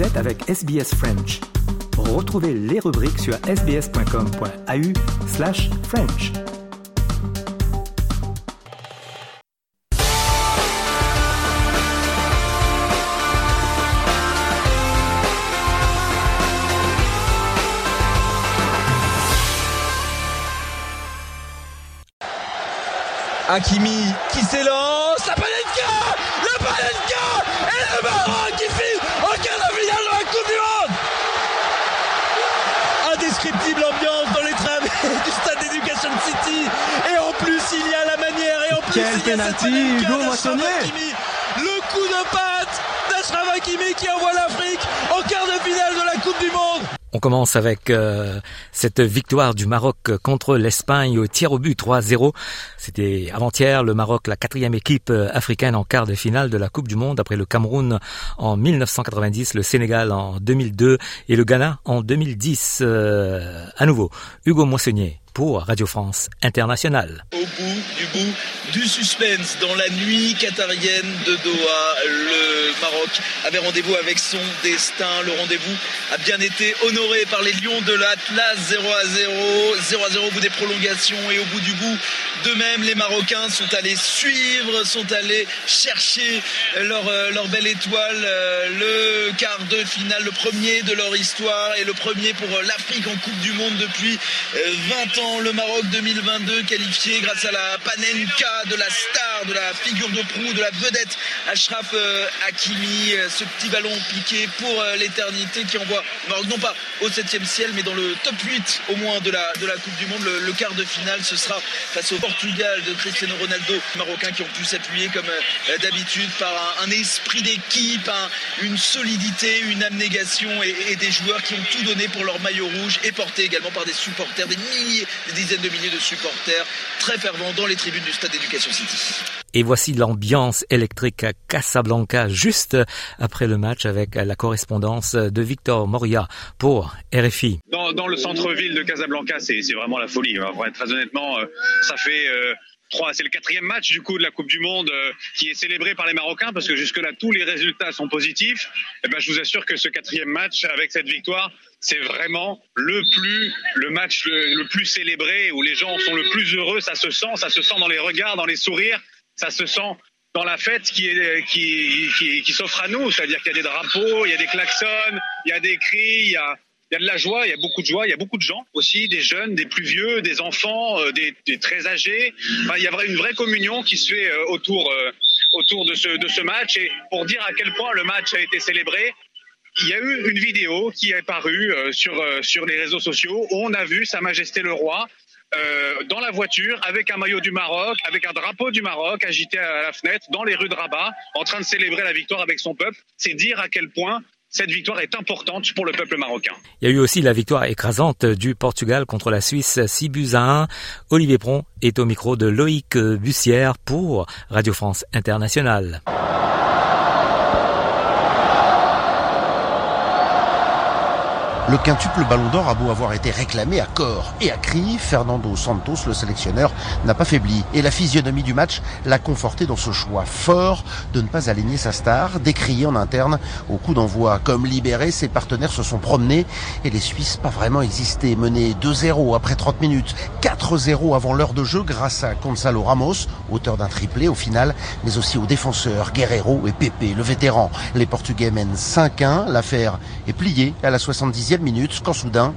Êtes avec SBS French. Retrouvez les rubriques sur sbs.com.au slash French. Hakimi qui s'élance, la Panenka La Panenka Et le Maroc qui file en quart de finale de la Coupe du Monde Indescriptible ambiance dans les travées du stade d'Education City et en plus il y a la manière et en plus Quel Hugo Moissonnier. Le coup de patte Hakimi qui envoie l'Afrique en quart de finale de la Coupe du Monde On commence avec euh, cette victoire du Maroc contre l'Espagne au tir au but 3-0. C'était avant-hier le Maroc, la quatrième équipe euh, africaine en quart de finale de la Coupe du Monde après le Cameroun en 1990, le Sénégal en 2002 et le Ghana en 2010. Euh, à nouveau, Hugo Moissonnier pour Radio France Internationale. au bout du bout du suspense dans la nuit qatarienne de Doha. Le Maroc avait rendez-vous avec son destin. Le rendez-vous a bien été honoré par les Lions de l'Atlas 0 à 0. 0 à 0 au bout des prolongations et au bout du bout. De même, les Marocains sont allés suivre, sont allés chercher leur, euh, leur belle étoile. euh, Le quart de finale, le premier de leur histoire et le premier pour euh, l'Afrique en Coupe du Monde depuis euh, 20 ans. Le Maroc 2022 qualifié grâce à la Panenka de la star, de la figure de proue, de la vedette Ashraf euh, Hakimi. Ce petit ballon piqué pour euh, l'éternité qui envoie le Maroc non pas au 7 ciel mais dans le top 8 au moins de la, de la Coupe du Monde. Le, quart de finale ce sera face au Portugal de Cristiano Ronaldo, Marocains qui ont pu s'appuyer comme euh, d'habitude par un, esprit d'équipe, un- une solidité, une abnégation et des joueurs qui ont tout donné pour leur maillot rouge et porté également par des supporters, des milliers, des dizaines de milliers de supporters très fervents dans les tribunes du stade d'Education City. Et voici l'ambiance électrique à Casablanca juste après le match avec la correspondance de Victor Moria pour RFI. dans, dans le centre-ville de Casablanca, c'est vraiment la folie. Très honnêtement, euh, ça fait euh, c'est le quatrième match du coup de la Coupe du Monde euh, qui est célébré par les Marocains parce que jusque-là tous les résultats sont positifs. Et ben, je vous assure que ce quatrième match avec cette victoire, c'est vraiment le plus le match le, plus célébré où les gens sont le plus heureux. Ça se sent, ça se sent dans les regards, dans les sourires, ça se sent dans la fête qui, qui, qui, qui s'offre à nous. C'est-à-dire qu'il y a des drapeaux, il y a des klaxons, il y a des cris, il y a, il y a de la joie, il y a beaucoup de joie, il y a beaucoup de gens aussi, des jeunes, des plus vieux, des enfants, euh, des, très âgés. Il y a une vraie communion qui se fait euh, autour, euh, autour de, ce, match. Et pour dire à quel point le match a été célébré, il y a eu une vidéo qui est parue sur, sur les réseaux sociaux où on a vu Sa Majesté le Roi dans la voiture avec un maillot du Maroc, avec un drapeau du Maroc agité à la fenêtre dans les rues de Rabat, en train de célébrer la victoire avec son peuple. C'est dire à quel point cette victoire est importante pour le peuple marocain. Il y a eu aussi la victoire écrasante du Portugal contre la Suisse 6 buts à 1. Olivier Pron est au micro de Loïc Bussière pour Radio France Internationale. Le quintuple Ballon d'Or a beau avoir été réclamé à corps et à cri, Fernando Santos, le sélectionneur, n'a pas faibli. Et la physionomie du match l'a conforté dans ce choix fort de ne pas aligner sa star, décrié en interne au coup d'envoi. Comme libéré, ses partenaires se sont promenés et les Suisses pas vraiment existé. Menés 2-0 après 30 minutes, 4-0 avant l'heure de jeu grâce à Gonzalo Ramos, auteur d'un triplé au final, mais aussi aux défenseurs Guerrero et Pepe, le vétéran. Les Portugais mènent 5-1. L'affaire est pliée à la 70e minute quand soudain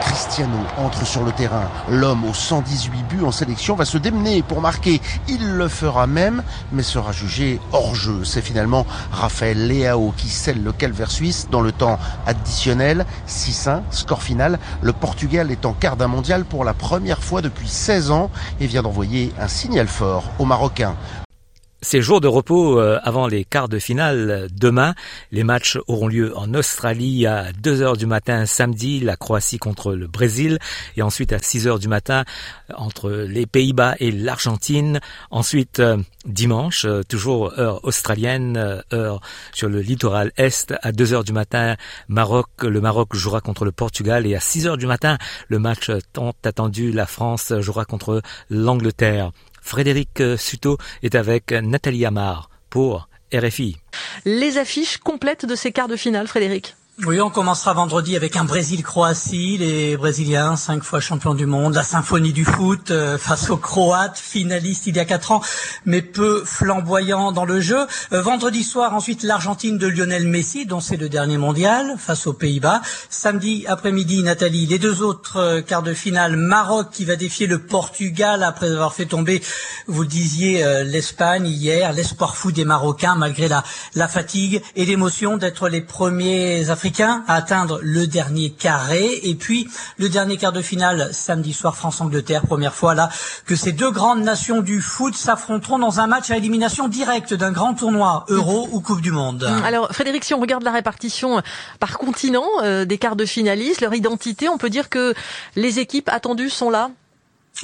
Cristiano entre sur le terrain. L'homme aux 118 buts en sélection va se démener pour marquer. Il le fera même, mais sera jugé hors jeu. C'est finalement Raphaël Leao qui scelle le calvaire suisse dans le temps additionnel. 6-1, score final. Le Portugal est en quart d'un mondial pour la première fois depuis 16 ans et vient d'envoyer un signal fort aux Marocains. Ces jours de repos euh, avant les quarts de finale demain. Les matchs auront lieu en Australie à 2 heures du matin samedi, la Croatie contre le Brésil, et ensuite à 6 heures du matin entre les Pays-Bas et l'Argentine. Ensuite, euh, dimanche, euh, toujours heure australienne, euh, heure sur le littoral est, à 2 heures du matin, Maroc, le Maroc jouera contre le Portugal, et à 6 heures du matin, le match tant attendu, la France jouera contre l'Angleterre. Frédéric Suto est avec Nathalie Amar pour RFI. Les affiches complètes de ces quarts de finale, Frédéric? Oui, on commencera vendredi avec un Brésil-Croatie, les Brésiliens, cinq fois champions du monde, la symphonie du foot euh, face aux Croates, finalistes il y a quatre ans, mais peu flamboyants dans le jeu. Euh, vendredi soir, ensuite l'Argentine de Lionel Messi, dont c'est le dernier mondial, face aux Pays-Bas. Samedi après-midi, Nathalie, les deux autres euh, quarts de finale, Maroc qui va défier le Portugal après avoir fait tomber, vous le disiez, l'Espagne hier, l'espoir fou des Marocains malgré la, la fatigue et l'émotion d'être les premiers Africains à atteindre le dernier carré. Et puis le dernier quart de finale samedi soir France-Angleterre, première fois là que ces deux grandes nations du foot s'affronteront dans un match à élimination directe d'un grand tournoi Euro ou Coupe du Monde. Hum, alors Frédéric, si on regarde la répartition par continent euh, des quarts de finalistes, leur identité, on peut dire que les équipes attendues sont là?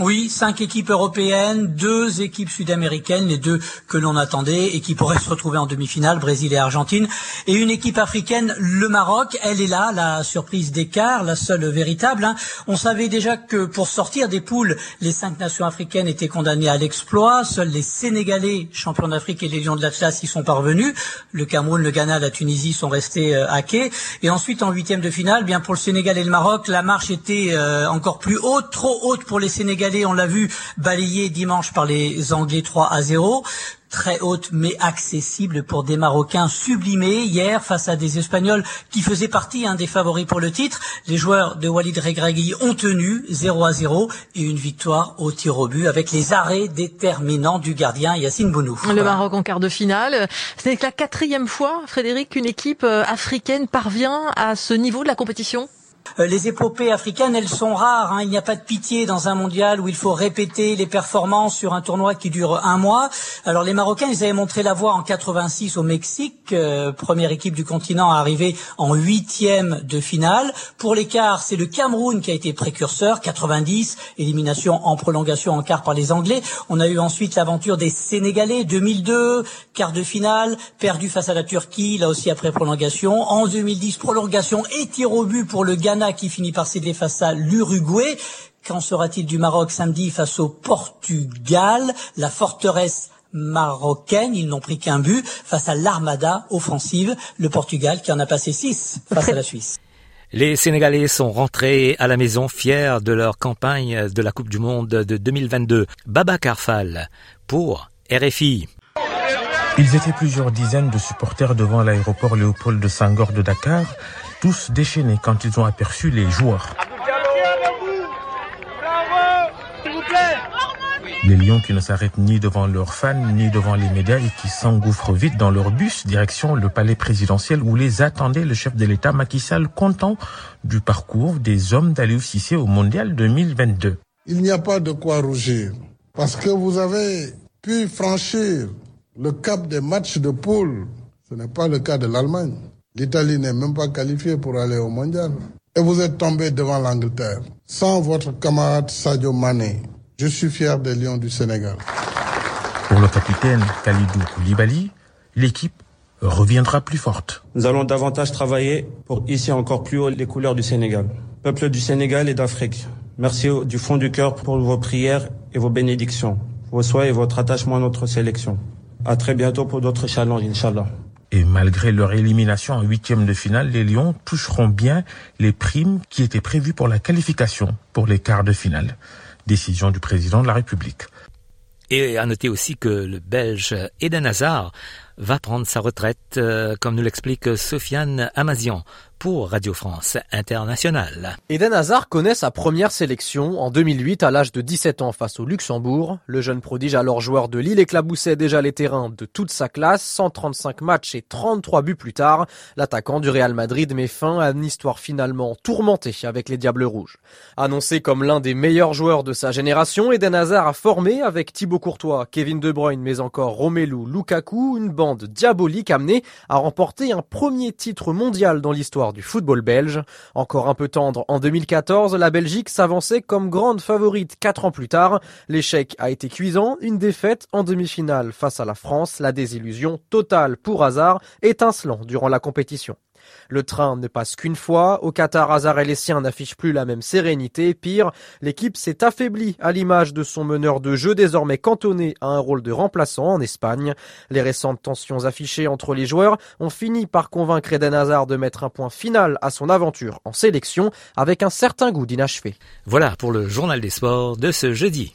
Oui, cinq équipes européennes, deux équipes sud-américaines, les deux que l'on attendait et qui pourraient se retrouver en demi-finale, Brésil et Argentine, et une équipe africaine, le Maroc. Elle est là, la surprise d'écart, la seule véritable. Hein. On savait déjà que pour sortir des poules, les cinq nations africaines étaient condamnées à l'exploit. Seuls les Sénégalais, champions d'Afrique et les Lions de l'Atlas, y sont parvenus. Le Cameroun, le Ghana, la Tunisie sont restés euh, hackés. Et ensuite, en huitième de finale, bien pour le Sénégal et le Maroc, la marche était euh, encore plus haute, trop haute pour les Sénégalais on l'a vu, balayé dimanche par les Anglais 3 à 0 très haute mais accessible pour des Marocains sublimés hier face à des Espagnols qui faisaient partie un des favoris pour le titre. Les joueurs de Walid Regragui ont tenu 0 à 0 et une victoire au tir au but avec les arrêts déterminants du gardien Yacine Bounou. Le Maroc en quart de finale. C'est la quatrième fois, Frédéric, qu'une équipe euh, africaine parvient à ce niveau de la compétition? Les épopées africaines, elles sont rares. Hein. Il n'y a pas de pitié dans un mondial où il faut répéter les performances sur un tournoi qui dure un mois. Alors les Marocains, ils avaient montré la voie en 86 au Mexique, euh, première équipe du continent à arriver en huitième de finale. Pour l'écart, c'est le Cameroun qui a été précurseur, 90, élimination en prolongation en quart par les Anglais. On a eu ensuite l'aventure des Sénégalais, 2002, quart de finale, perdu face à la Turquie, là aussi après prolongation. En 2010, prolongation et tir au but pour le Ghana qui finit par céder face à l'Uruguay. Qu'en sera-t-il du Maroc samedi face au Portugal? La forteresse marocaine, ils n'ont pris qu'un but face à l'armada offensive, le Portugal qui en a passé six face à la Suisse. Les Sénégalais sont rentrés à la maison fiers de leur campagne de la Coupe du Monde de 2022. Baba Carfal pour RFI. Ils étaient plusieurs dizaines de supporters devant l'aéroport Léopold de Senghor de Dakar tous déchaînés quand ils ont aperçu les joueurs. Les lions qui ne s'arrêtent ni devant leurs fans ni devant les médias et qui s'engouffrent vite dans leur bus direction le palais présidentiel où les attendait le chef de l'État Macky Sall content du parcours des hommes d'Aliou Cissé au Mondial 2022. Il n'y a pas de quoi rougir parce que vous avez pu franchir le cap des matchs de poule. Ce n'est pas le cas de l'Allemagne. L'Italie n'est même pas qualifiée pour aller au mondial. Et vous êtes tombé devant l'Angleterre. Sans votre camarade Sadio Mané, je suis fier des Lions du Sénégal. Pour le capitaine Khalidou Koulibaly, l'équipe reviendra plus forte. Nous allons davantage travailler pour hisser encore plus haut les couleurs du Sénégal. Peuple du Sénégal et d'Afrique, merci du fond du cœur pour vos prières et vos bénédictions, vos souhaits et votre attachement à notre sélection. À très bientôt pour d'autres challenges, Inch'Allah. Et malgré leur élimination en huitième de finale, les Lions toucheront bien les primes qui étaient prévues pour la qualification pour les quarts de finale. Décision du président de la République. Et à noter aussi que le Belge Eden Hazard va prendre sa retraite, euh, comme nous l'explique Sofiane Amazian pour Radio France Internationale. Eden Hazard connaît sa première sélection en 2008 à l'âge de 17 ans face au Luxembourg. Le jeune prodige alors joueur de Lille éclaboussait déjà les terrains de toute sa classe, 135 matchs et 33 buts plus tard. L'attaquant du Real Madrid met fin à une histoire finalement tourmentée avec les Diables Rouges. Annoncé comme l'un des meilleurs joueurs de sa génération, Eden Hazard a formé avec Thibaut Courtois, Kevin De Bruyne mais encore Romelu Lukaku une bande diabolique amenée à remporter un premier titre mondial dans l'histoire du football belge. Encore un peu tendre en 2014, la Belgique s'avançait comme grande favorite quatre ans plus tard. L'échec a été cuisant, une défaite en demi-finale face à la France, la désillusion totale pour hasard, étincelant durant la compétition. Le train ne passe qu'une fois. Au Qatar, Hazard et les siens n'affichent plus la même sérénité. Pire, l'équipe s'est affaiblie à l'image de son meneur de jeu désormais cantonné à un rôle de remplaçant en Espagne. Les récentes tensions affichées entre les joueurs ont fini par convaincre Eden Hazard de mettre un point final à son aventure en sélection avec un certain goût d'inachevé. Voilà pour le journal des sports de ce jeudi.